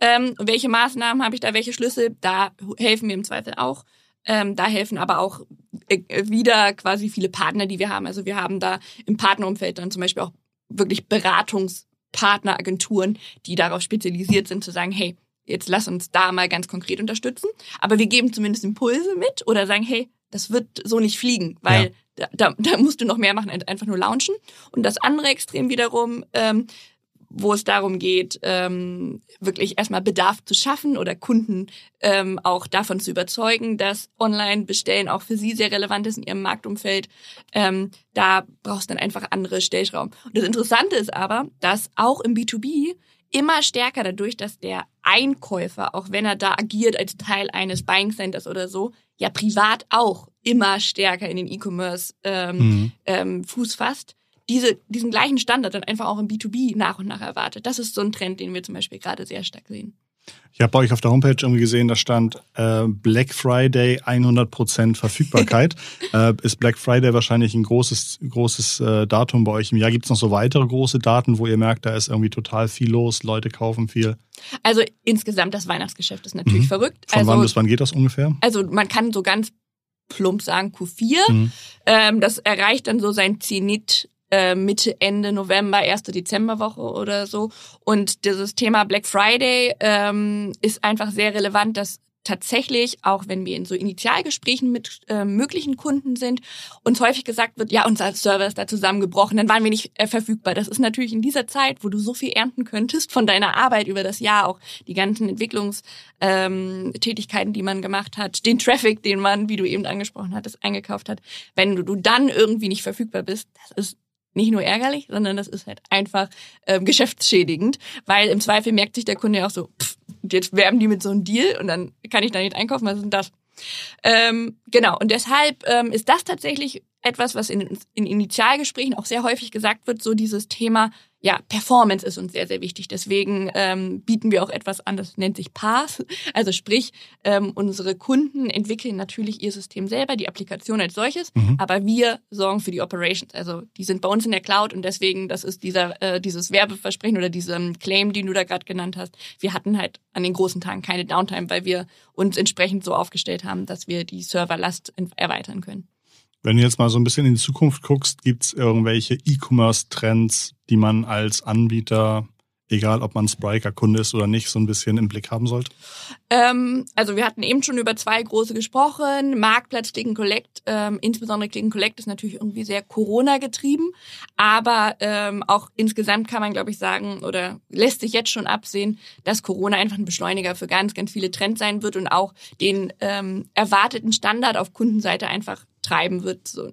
Ähm, welche Maßnahmen habe ich da, welche Schlüssel? Da helfen mir im Zweifel auch. Ähm, da helfen aber auch äh, wieder quasi viele Partner, die wir haben. Also wir haben da im Partnerumfeld dann zum Beispiel auch wirklich Beratungspartneragenturen, die darauf spezialisiert sind, zu sagen, hey, jetzt lass uns da mal ganz konkret unterstützen. Aber wir geben zumindest Impulse mit oder sagen, hey, das wird so nicht fliegen, weil ja da, da, da musst du noch mehr machen, einfach nur launchen. Und das andere Extrem wiederum, ähm, wo es darum geht, ähm, wirklich erstmal Bedarf zu schaffen oder Kunden ähm, auch davon zu überzeugen, dass Online-Bestellen auch für sie sehr relevant ist in ihrem Marktumfeld. Ähm, da brauchst du dann einfach andere Stellschrauben. Und das Interessante ist aber, dass auch im B2B immer stärker dadurch, dass der Einkäufer, auch wenn er da agiert als Teil eines Buying Centers oder so, ja privat auch immer stärker in den E-Commerce ähm, mhm. ähm, Fuß fasst, diese, diesen gleichen Standard dann einfach auch im B2B nach und nach erwartet. Das ist so ein Trend, den wir zum Beispiel gerade sehr stark sehen. Ich habe bei euch auf der Homepage irgendwie gesehen, da stand äh, Black Friday 100% Verfügbarkeit. äh, ist Black Friday wahrscheinlich ein großes, großes äh, Datum bei euch im Jahr? Gibt es noch so weitere große Daten, wo ihr merkt, da ist irgendwie total viel los, Leute kaufen viel? Also insgesamt das Weihnachtsgeschäft ist natürlich mhm. verrückt. Von also, wann bis wann geht das ungefähr? Also man kann so ganz plump sagen Q4. Mhm. Ähm, das erreicht dann so sein Zenit äh, Mitte, Ende November, erste Dezemberwoche oder so. Und dieses Thema Black Friday ähm, ist einfach sehr relevant, dass tatsächlich, auch wenn wir in so Initialgesprächen mit äh, möglichen Kunden sind, uns häufig gesagt wird, ja, unser Server ist da zusammengebrochen, dann waren wir nicht äh, verfügbar. Das ist natürlich in dieser Zeit, wo du so viel ernten könntest von deiner Arbeit über das Jahr, auch die ganzen Entwicklungstätigkeiten, ähm, die man gemacht hat, den Traffic, den man, wie du eben angesprochen hattest, eingekauft hat. Wenn du, du dann irgendwie nicht verfügbar bist, das ist nicht nur ärgerlich, sondern das ist halt einfach ähm, geschäftsschädigend, weil im Zweifel merkt sich der Kunde ja auch so, pff, jetzt werben die mit so einem Deal und dann kann ich da nicht einkaufen, was ist denn das? Ähm, genau, und deshalb ähm, ist das tatsächlich etwas, was in, in Initialgesprächen auch sehr häufig gesagt wird, so dieses Thema, ja, Performance ist uns sehr, sehr wichtig. Deswegen ähm, bieten wir auch etwas an, das nennt sich PaaS. Also sprich, ähm, unsere Kunden entwickeln natürlich ihr System selber, die Applikation als solches, mhm. aber wir sorgen für die Operations. Also die sind bei uns in der Cloud und deswegen, das ist dieser, äh, dieses Werbeversprechen oder diesem Claim, den du da gerade genannt hast. Wir hatten halt an den großen Tagen keine Downtime, weil wir uns entsprechend so aufgestellt haben, dass wir die Serverlast erweitern können. Wenn du jetzt mal so ein bisschen in die Zukunft guckst, gibt es irgendwelche E-Commerce-Trends, die man als Anbieter, egal ob man Spriker-Kunde ist oder nicht, so ein bisschen im Blick haben sollte? Ähm, also wir hatten eben schon über zwei große gesprochen. Marktplatz, Click Collect, ähm, insbesondere Click Collect ist natürlich irgendwie sehr Corona-getrieben, aber ähm, auch insgesamt kann man, glaube ich, sagen oder lässt sich jetzt schon absehen, dass Corona einfach ein Beschleuniger für ganz, ganz viele Trends sein wird und auch den ähm, erwarteten Standard auf Kundenseite einfach treiben wird. So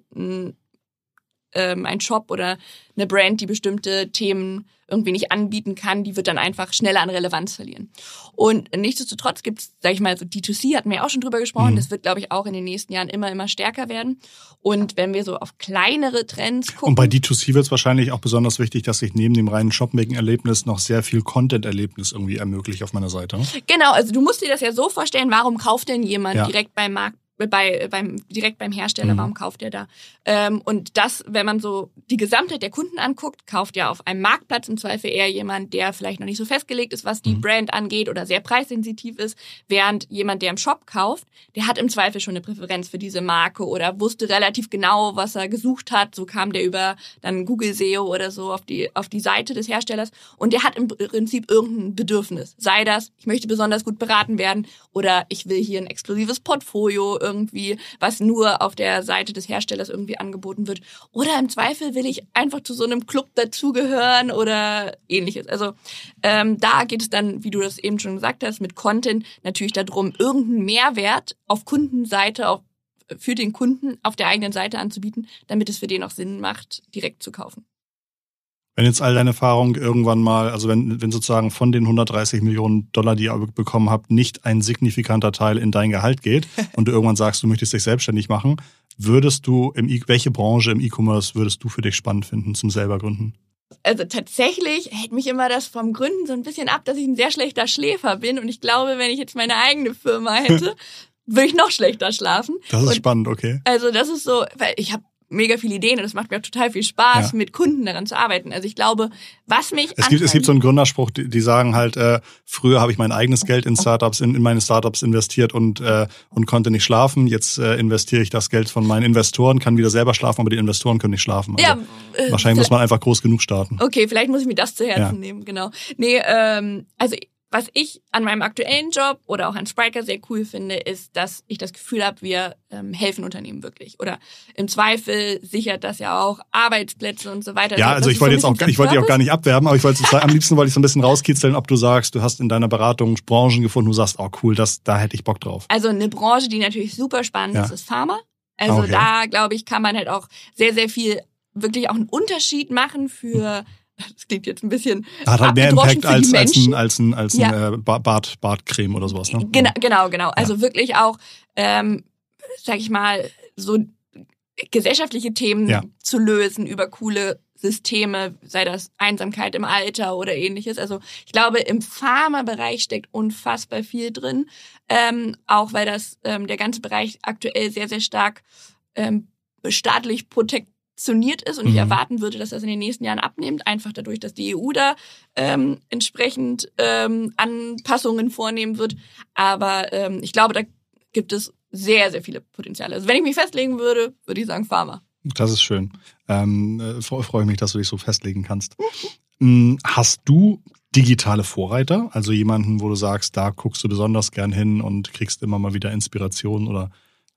ähm, ein Shop oder eine Brand, die bestimmte Themen irgendwie nicht anbieten kann, die wird dann einfach schneller an Relevanz verlieren. Und nichtsdestotrotz gibt es, sag ich mal, so D2C hatten wir auch schon drüber gesprochen, mhm. das wird, glaube ich, auch in den nächsten Jahren immer, immer stärker werden. Und wenn wir so auf kleinere Trends gucken. Und bei D2C wird es wahrscheinlich auch besonders wichtig, dass ich neben dem reinen Shopmaking-Erlebnis noch sehr viel Content-Erlebnis irgendwie ermögliche auf meiner Seite. Genau, also du musst dir das ja so vorstellen, warum kauft denn jemand ja. direkt beim Markt bei, beim, direkt beim Hersteller, mhm. warum kauft er da? Ähm, und das, wenn man so die Gesamtheit der Kunden anguckt, kauft ja auf einem Marktplatz im Zweifel eher jemand, der vielleicht noch nicht so festgelegt ist, was die mhm. Brand angeht oder sehr preissensitiv ist, während jemand, der im Shop kauft, der hat im Zweifel schon eine Präferenz für diese Marke oder wusste relativ genau, was er gesucht hat. So kam der über dann Google SEO oder so auf die, auf die Seite des Herstellers und der hat im Prinzip irgendein Bedürfnis. Sei das, ich möchte besonders gut beraten werden oder ich will hier ein exklusives Portfolio irgendwie, was nur auf der Seite des Herstellers irgendwie angeboten wird. Oder im Zweifel will ich einfach zu so einem Club dazugehören oder ähnliches. Also ähm, da geht es dann, wie du das eben schon gesagt hast, mit Content natürlich darum, irgendeinen Mehrwert auf Kundenseite, auf, für den Kunden auf der eigenen Seite anzubieten, damit es für den auch Sinn macht, direkt zu kaufen. Wenn jetzt all deine Erfahrungen irgendwann mal, also wenn, wenn sozusagen von den 130 Millionen Dollar, die ihr bekommen habt, nicht ein signifikanter Teil in dein Gehalt geht und du irgendwann sagst, du möchtest dich selbstständig machen, würdest du im e welche Branche im E-Commerce würdest du für dich spannend finden zum selber gründen? Also tatsächlich hält mich immer das vom Gründen so ein bisschen ab, dass ich ein sehr schlechter Schläfer bin und ich glaube, wenn ich jetzt meine eigene Firma hätte, würde ich noch schlechter schlafen. Das ist und spannend, okay. Also das ist so, weil ich habe mega viele Ideen und es macht mir auch total viel Spaß, ja. mit Kunden daran zu arbeiten. Also ich glaube, was mich es gibt es gibt so einen Gründerspruch, die, die sagen halt, äh, früher habe ich mein eigenes Geld in Startups in, in meine Startups investiert und äh, und konnte nicht schlafen. Jetzt äh, investiere ich das Geld von meinen Investoren, kann wieder selber schlafen, aber die Investoren können nicht schlafen. Also ja, äh, wahrscheinlich muss man einfach groß genug starten. Okay, vielleicht muss ich mir das zu Herzen ja. nehmen, genau. Nee, ähm, also was ich an meinem aktuellen Job oder auch an Spriker sehr cool finde, ist, dass ich das Gefühl habe, wir ähm, helfen Unternehmen wirklich. Oder im Zweifel sichert das ja auch Arbeitsplätze und so weiter. Ja, also, ich wollte so jetzt auch, ich wollte dich auch gar nicht abwerben, aber ich wollte am liebsten wollte ich so ein bisschen rauskitzeln, ob du sagst, du hast in deiner Beratung Branchen gefunden, du sagst, oh cool, das, da hätte ich Bock drauf. Also eine Branche, die natürlich super spannend ja. ist, ist Pharma. Also okay. da, glaube ich, kann man halt auch sehr, sehr viel wirklich auch einen Unterschied machen für das klingt jetzt ein bisschen. Hat halt mehr Impact als, als ein, als ein, als ein ja. äh, Bart, Bartcreme oder sowas, ne? Genau, genau, genau. Also ja. wirklich auch, ähm, sag ich mal, so gesellschaftliche Themen ja. zu lösen über coole Systeme, sei das Einsamkeit im Alter oder ähnliches. Also ich glaube, im Pharma-Bereich steckt unfassbar viel drin, ähm, auch weil das ähm, der ganze Bereich aktuell sehr, sehr stark ähm, staatlich protekt positioniert ist und mhm. ich erwarten würde, dass das in den nächsten Jahren abnimmt, einfach dadurch, dass die EU da ähm, entsprechend ähm, Anpassungen vornehmen wird. Aber ähm, ich glaube, da gibt es sehr, sehr viele Potenziale. Also wenn ich mich festlegen würde, würde ich sagen Pharma. Das ist schön. Ähm, äh, freue ich mich, dass du dich so festlegen kannst. Hm, hast du digitale Vorreiter? Also jemanden, wo du sagst, da guckst du besonders gern hin und kriegst immer mal wieder Inspiration oder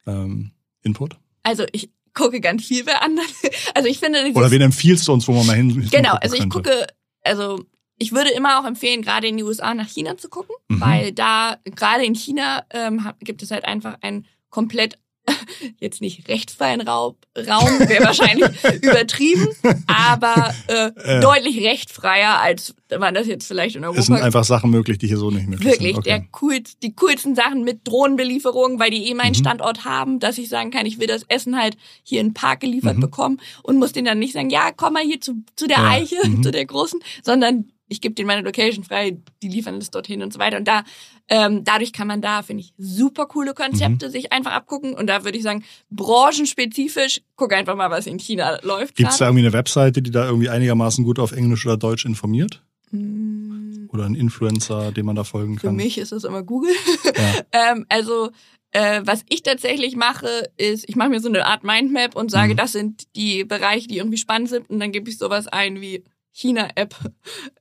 ähm, Input? Also ich gucke ganz viel bei anderen. Also ich finde Oder wen empfiehlst du uns, wo man mal hin Genau, also ich gucke, also ich würde immer auch empfehlen, gerade in die USA nach China zu gucken, mhm. weil da, gerade in China, ähm, gibt es halt einfach ein komplett jetzt nicht rechtsfreien Raum, Raum wäre wahrscheinlich übertrieben, aber äh, äh. deutlich rechtfreier, als man das jetzt vielleicht in Europa. Es sind einfach Sachen möglich, die hier so nicht möglich Wirklich, sind. Wirklich, okay. cool, die coolsten Sachen mit Drohnenbelieferung, weil die eh meinen mhm. Standort haben, dass ich sagen kann, ich will das Essen halt hier in den Park geliefert mhm. bekommen und muss den dann nicht sagen, ja, komm mal hier zu, zu der ja. Eiche, mhm. zu der großen, sondern ich gebe denen meine Location frei, die liefern es dorthin und so weiter. Und da ähm, dadurch kann man da, finde ich, super coole Konzepte mhm. sich einfach abgucken. Und da würde ich sagen, branchenspezifisch, guck einfach mal, was in China läuft. Gibt es da irgendwie eine Webseite, die da irgendwie einigermaßen gut auf Englisch oder Deutsch informiert? Mhm. Oder ein Influencer, dem man da folgen kann? Für mich ist das immer Google. Ja. ähm, also äh, was ich tatsächlich mache, ist, ich mache mir so eine Art Mindmap und sage, mhm. das sind die Bereiche, die irgendwie spannend sind. Und dann gebe ich sowas ein wie China-App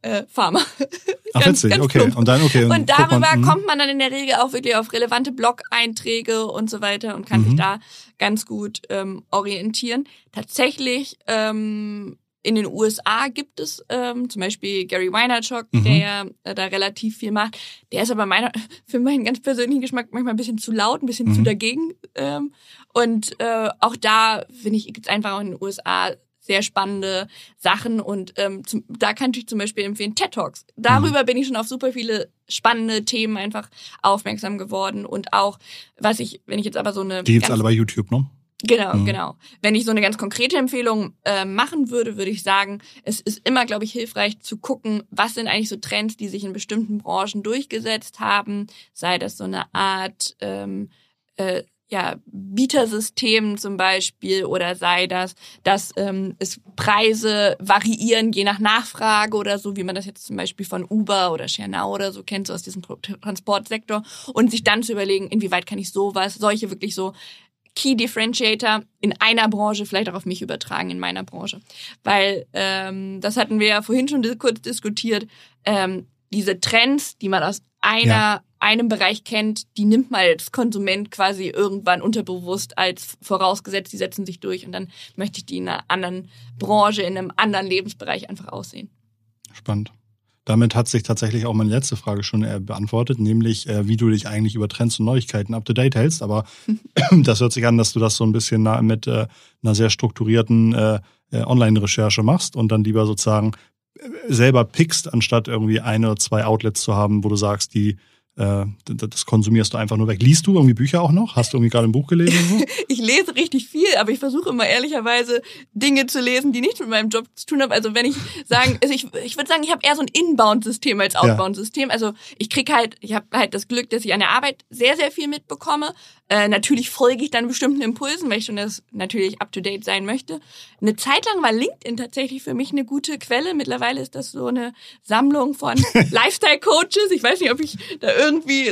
äh, Pharma. Ach, ganz, witzig, ganz okay. Und dann, okay. Und, und darüber man, mhm. kommt man dann in der Regel auch wirklich auf relevante Blog-Einträge und so weiter und kann mhm. sich da ganz gut ähm, orientieren. Tatsächlich ähm, in den USA gibt es ähm, zum Beispiel Gary Vaynerchuk, mhm. der äh, da relativ viel macht. Der ist aber meiner, für meinen ganz persönlichen Geschmack manchmal ein bisschen zu laut, ein bisschen mhm. zu dagegen. Ähm, und äh, auch da, finde ich, gibt es einfach auch in den USA sehr spannende Sachen und ähm, zum, da kann ich zum Beispiel empfehlen TED Talks. Darüber mhm. bin ich schon auf super viele spannende Themen einfach aufmerksam geworden und auch, was ich, wenn ich jetzt aber so eine... Die gibt's alle bei YouTube, ne? Genau, mhm. genau. Wenn ich so eine ganz konkrete Empfehlung äh, machen würde, würde ich sagen, es ist immer, glaube ich, hilfreich zu gucken, was sind eigentlich so Trends, die sich in bestimmten Branchen durchgesetzt haben, sei das so eine Art ähm, äh, ja, Bietersystemen zum Beispiel oder sei das, dass ähm, es Preise variieren je nach Nachfrage oder so, wie man das jetzt zum Beispiel von Uber oder Schernau oder so kennt, so aus diesem Transportsektor und sich dann zu überlegen, inwieweit kann ich sowas, solche wirklich so Key Differentiator in einer Branche vielleicht auch auf mich übertragen in meiner Branche. Weil ähm, das hatten wir ja vorhin schon kurz diskutiert, ähm, diese Trends, die man aus einer ja einem Bereich kennt, die nimmt man als Konsument quasi irgendwann unterbewusst als vorausgesetzt, die setzen sich durch und dann möchte ich die in einer anderen Branche, in einem anderen Lebensbereich einfach aussehen. Spannend. Damit hat sich tatsächlich auch meine letzte Frage schon äh, beantwortet, nämlich äh, wie du dich eigentlich über Trends und Neuigkeiten up to date hältst. Aber das hört sich an, dass du das so ein bisschen mit äh, einer sehr strukturierten Online-Recherche machst und dann lieber sozusagen selber pickst, anstatt irgendwie ein oder zwei Outlets zu haben, wo du sagst, die äh, das konsumierst du einfach nur weg. Liest du irgendwie Bücher auch noch? Hast du irgendwie gerade ein Buch gelesen? So? ich lese richtig viel, aber ich versuche immer ehrlicherweise Dinge zu lesen, die nichts mit meinem Job zu tun haben. Also wenn ich sagen, also ich, ich würde sagen, ich habe eher so ein Inbound-System als Outbound-System. Also ich krieg halt, ich habe halt das Glück, dass ich an der Arbeit sehr, sehr viel mitbekomme. Äh, natürlich folge ich dann bestimmten Impulsen, weil ich schon das natürlich up-to-date sein möchte. Eine Zeit lang war LinkedIn tatsächlich für mich eine gute Quelle. Mittlerweile ist das so eine Sammlung von Lifestyle-Coaches. Ich weiß nicht, ob ich da irgendwie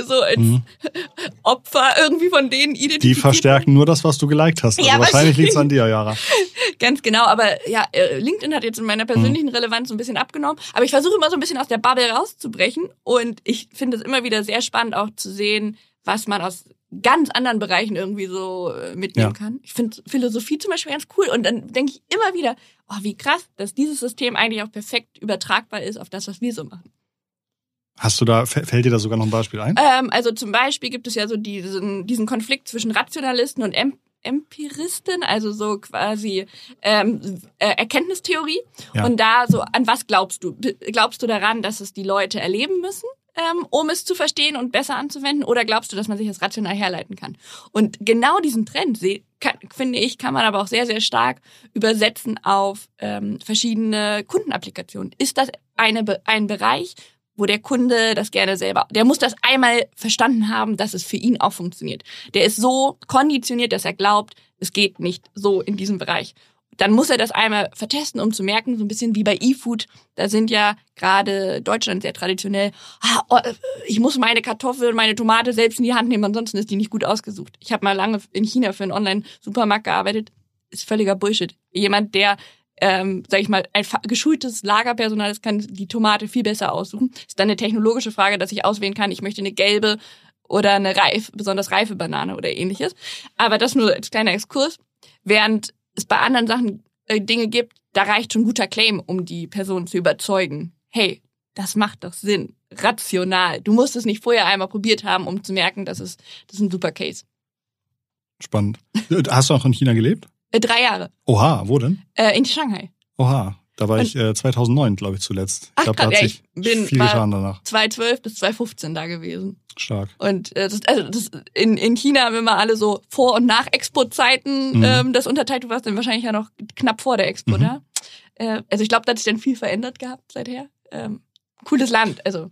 so als mhm. Opfer irgendwie von denen identifiziert Die verstärken nur das, was du geliked hast. Also ja, wahrscheinlich liegt es an dir, Jara. Ganz genau, aber ja, äh, LinkedIn hat jetzt in meiner persönlichen mhm. Relevanz so ein bisschen abgenommen. Aber ich versuche immer so ein bisschen aus der Bubble rauszubrechen. Und ich finde es immer wieder sehr spannend auch zu sehen, was man aus ganz anderen Bereichen irgendwie so äh, mitnehmen ja. kann. Ich finde Philosophie zum Beispiel ganz cool und dann denke ich immer wieder, oh, wie krass, dass dieses System eigentlich auch perfekt übertragbar ist auf das, was wir so machen. Hast du da, fällt dir da sogar noch ein Beispiel ein? Ähm, also zum Beispiel gibt es ja so diesen, diesen Konflikt zwischen Rationalisten und em Empiristen, also so quasi ähm, äh, Erkenntnistheorie. Ja. Und da so, an was glaubst du? Glaubst du daran, dass es die Leute erleben müssen? ähm, um es zu verstehen und besser anzuwenden? Oder glaubst du, dass man sich das rational herleiten kann? Und genau diesen Trend, kann, finde ich, kann man aber auch sehr, sehr stark übersetzen auf ähm, verschiedene Kundenapplikationen. Ist das eine, ein Bereich, wo der Kunde das gerne selber, der muss das einmal verstanden haben, dass es für ihn auch funktioniert. Der ist so konditioniert, dass er glaubt, es geht nicht so in diesem Bereich dann muss er das einmal vertesten, um zu merken, so ein bisschen wie bei E-Food, da sind ja gerade Deutschland sehr traditionell, ah, oh, ich muss meine Kartoffel und meine Tomate selbst in die Hand nehmen, ansonsten ist die nicht gut ausgesucht. Ich habe mal lange in China für einen Online-Supermarkt gearbeitet, ist völliger Bullshit. Jemand, der ähm, sag ich mal, ein geschultes Lagerpersonal, das kann die Tomate viel besser aussuchen. Ist dann eine technologische Frage, dass ich auswählen kann, ich möchte eine gelbe oder eine reif, besonders reife Banane oder ähnliches. Aber das nur als kleiner Exkurs. Während es bei anderen Sachen äh, Dinge gibt, da reicht schon guter Claim, um die Person zu überzeugen. Hey, das macht doch Sinn. Rational. Du musst es nicht vorher einmal probiert haben, um zu merken, dass es, das ist ein super Case. Spannend. Hast du auch in China gelebt? Äh, drei Jahre. Oha, wo denn? Äh, in Shanghai. Oha, da war Und, ich äh, 2009, glaube ich, zuletzt. Ach, ich glaube, da hat sich bin, viel getan danach. 2012 bis 2015 da gewesen. Stark. Und äh, das, also das, in, in China haben wir mal alle so Vor- und Nach-Expo-Zeiten mhm. ähm, das unterteilt. Du warst dann wahrscheinlich ja noch knapp vor der Expo mhm. da. Äh, also ich glaube, da hat sich dann viel verändert gehabt seither. Ähm, cooles Land. Also.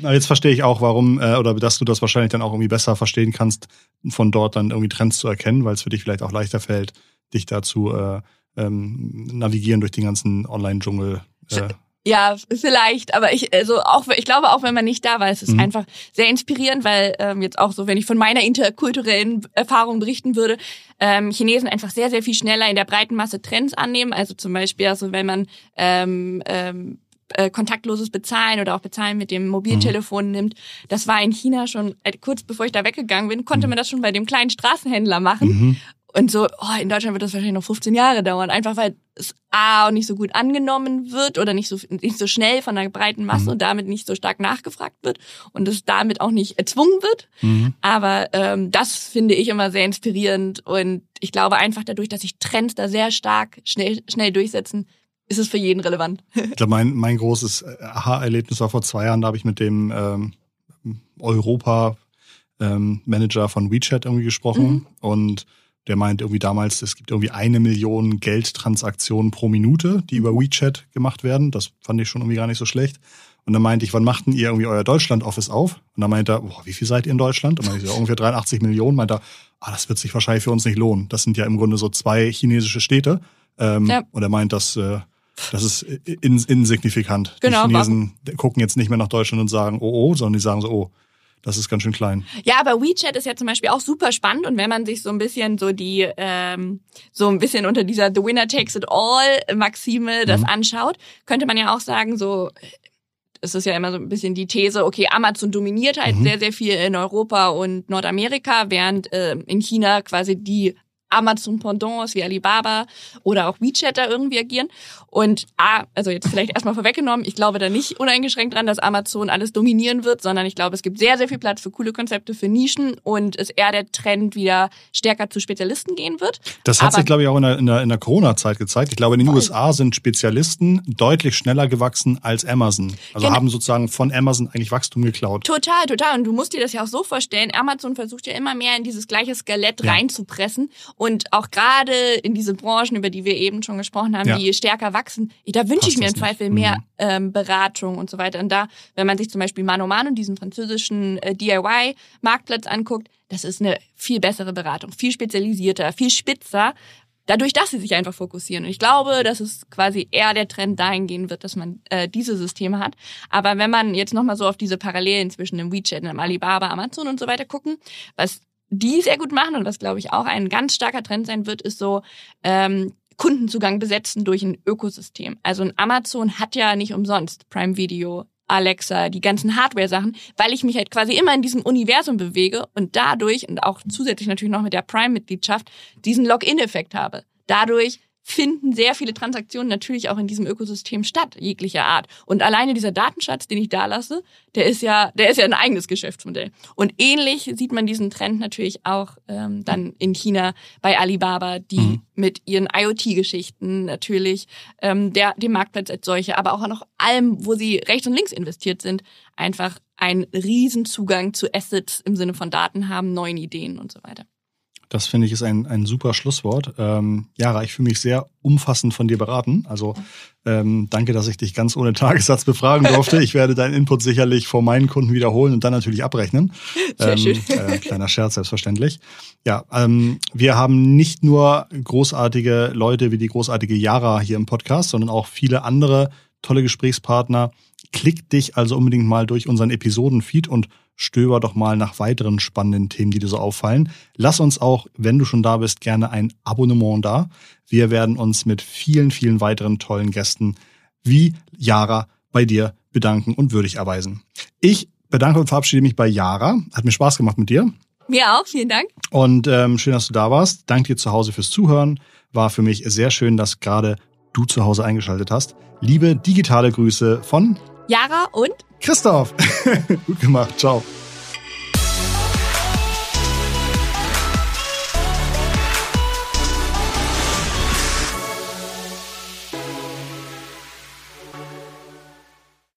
Na, jetzt verstehe ich auch, warum, äh, oder dass du das wahrscheinlich dann auch irgendwie besser verstehen kannst, von dort dann irgendwie Trends zu erkennen, weil es für dich vielleicht auch leichter fällt, dich dazu äh, ähm, navigieren durch den ganzen Online-Dschungel. Äh. Ja, vielleicht, aber ich, also auch, ich glaube auch, wenn man nicht da war, es ist mhm. einfach sehr inspirierend, weil ähm, jetzt auch so, wenn ich von meiner interkulturellen Erfahrung berichten würde, ähm, Chinesen einfach sehr, sehr viel schneller in der breiten Masse Trends annehmen. Also zum Beispiel, also wenn man ähm, ähm, äh, kontaktloses Bezahlen oder auch Bezahlen mit dem Mobiltelefon mhm. nimmt. Das war in China schon, äh, kurz bevor ich da weggegangen bin, konnte mhm. man das schon bei dem kleinen Straßenhändler machen. Mhm. Und so, oh, in Deutschland wird das wahrscheinlich noch 15 Jahre dauern, einfach weil es A auch nicht so gut angenommen wird oder nicht so, nicht so schnell von der breiten Masse mhm. und damit nicht so stark nachgefragt wird und es damit auch nicht erzwungen wird. Mhm. Aber ähm, das finde ich immer sehr inspirierend und ich glaube einfach dadurch, dass sich Trends da sehr stark schnell, schnell durchsetzen, ist es für jeden relevant. ich glaube, mein, mein großes Aha-Erlebnis war vor zwei Jahren, da habe ich mit dem ähm, Europa-Manager ähm, von WeChat irgendwie gesprochen mhm. und der meint irgendwie damals, es gibt irgendwie eine Million Geldtransaktionen pro Minute, die über WeChat gemacht werden. Das fand ich schon irgendwie gar nicht so schlecht. Und dann meinte ich, wann machten ihr irgendwie euer Deutschland-Office auf? Und dann meinte er, boah, wie viel seid ihr in Deutschland? Und meinte ich, ja, ungefähr 83 Millionen. Meinte er, ah, das wird sich wahrscheinlich für uns nicht lohnen. Das sind ja im Grunde so zwei chinesische Städte. Ähm, ja. Und er meint, dass äh, das ist in, insignifikant. Genau, die Chinesen warum? gucken jetzt nicht mehr nach Deutschland und sagen, oh, oh, sondern die sagen so, oh, das ist ganz schön klein. Ja, aber WeChat ist ja zum Beispiel auch super spannend und wenn man sich so ein bisschen so die, ähm, so ein bisschen unter dieser The Winner Takes It All Maxime das mhm. anschaut, könnte man ja auch sagen, so es ist ja immer so ein bisschen die These, okay, Amazon dominiert halt mhm. sehr, sehr viel in Europa und Nordamerika, während äh, in China quasi die Amazon-Pendants wie Alibaba oder auch WeChat da irgendwie agieren. Und A, also jetzt vielleicht erstmal vorweggenommen, ich glaube da nicht uneingeschränkt dran, dass Amazon alles dominieren wird, sondern ich glaube, es gibt sehr, sehr viel Platz für coole Konzepte, für Nischen und es eher der Trend wieder stärker zu Spezialisten gehen wird. Das hat Aber, sich, glaube ich, auch in der, in der, in der Corona-Zeit gezeigt. Ich glaube, in den voll. USA sind Spezialisten deutlich schneller gewachsen als Amazon. Also genau. haben sozusagen von Amazon eigentlich Wachstum geklaut. Total, total. Und du musst dir das ja auch so vorstellen, Amazon versucht ja immer mehr in dieses gleiche Skelett ja. reinzupressen und auch gerade in diese Branchen, über die wir eben schon gesprochen haben, ja. die stärker wachsen, da wünsche ich mir im Zweifel mehr mhm. ähm, Beratung und so weiter. Und da, wenn man sich zum Beispiel Mano Mano, diesen französischen äh, DIY-Marktplatz anguckt, das ist eine viel bessere Beratung, viel spezialisierter, viel spitzer, dadurch, dass sie sich einfach fokussieren. Und ich glaube, dass es quasi eher der Trend dahin gehen wird, dass man äh, diese Systeme hat. Aber wenn man jetzt nochmal so auf diese Parallelen zwischen dem WeChat, dem Alibaba, Amazon und so weiter gucken, was die sehr gut machen und was, glaube ich, auch ein ganz starker Trend sein wird, ist so ähm, Kundenzugang besetzen durch ein Ökosystem. Also ein Amazon hat ja nicht umsonst Prime Video, Alexa, die ganzen Hardware-Sachen, weil ich mich halt quasi immer in diesem Universum bewege und dadurch und auch zusätzlich natürlich noch mit der Prime-Mitgliedschaft diesen Login-Effekt habe. Dadurch finden sehr viele Transaktionen natürlich auch in diesem Ökosystem statt, jeglicher Art. Und alleine dieser Datenschatz, den ich da lasse, der ist ja, der ist ja ein eigenes Geschäftsmodell. Und ähnlich sieht man diesen Trend natürlich auch ähm, dann in China bei Alibaba, die mhm. mit ihren IoT-Geschichten natürlich ähm, der, dem Marktplatz als solche, aber auch noch allem, wo sie rechts und links investiert sind, einfach einen Riesenzugang zu Assets im Sinne von Daten haben, neuen Ideen und so weiter. Das finde ich ist ein, ein super Schlusswort. Ähm, Jara, ich fühle mich sehr umfassend von dir beraten. Also ähm, danke, dass ich dich ganz ohne Tagessatz befragen durfte. Ich werde deinen Input sicherlich vor meinen Kunden wiederholen und dann natürlich abrechnen. Sehr ähm, schön. Äh, kleiner Scherz, selbstverständlich. Ja, ähm, wir haben nicht nur großartige Leute wie die großartige Jara hier im Podcast, sondern auch viele andere tolle Gesprächspartner. Klick dich also unbedingt mal durch unseren Episodenfeed und stöber doch mal nach weiteren spannenden Themen, die dir so auffallen. Lass uns auch, wenn du schon da bist, gerne ein Abonnement da. Wir werden uns mit vielen, vielen weiteren tollen Gästen wie Yara bei dir bedanken und würdig erweisen. Ich bedanke und verabschiede mich bei Yara. Hat mir Spaß gemacht mit dir. Mir auch, vielen Dank. Und ähm, schön, dass du da warst. Danke dir zu Hause fürs Zuhören. War für mich sehr schön, dass gerade du zu Hause eingeschaltet hast. Liebe digitale Grüße von Yara und Christoph. Gut gemacht. Ciao.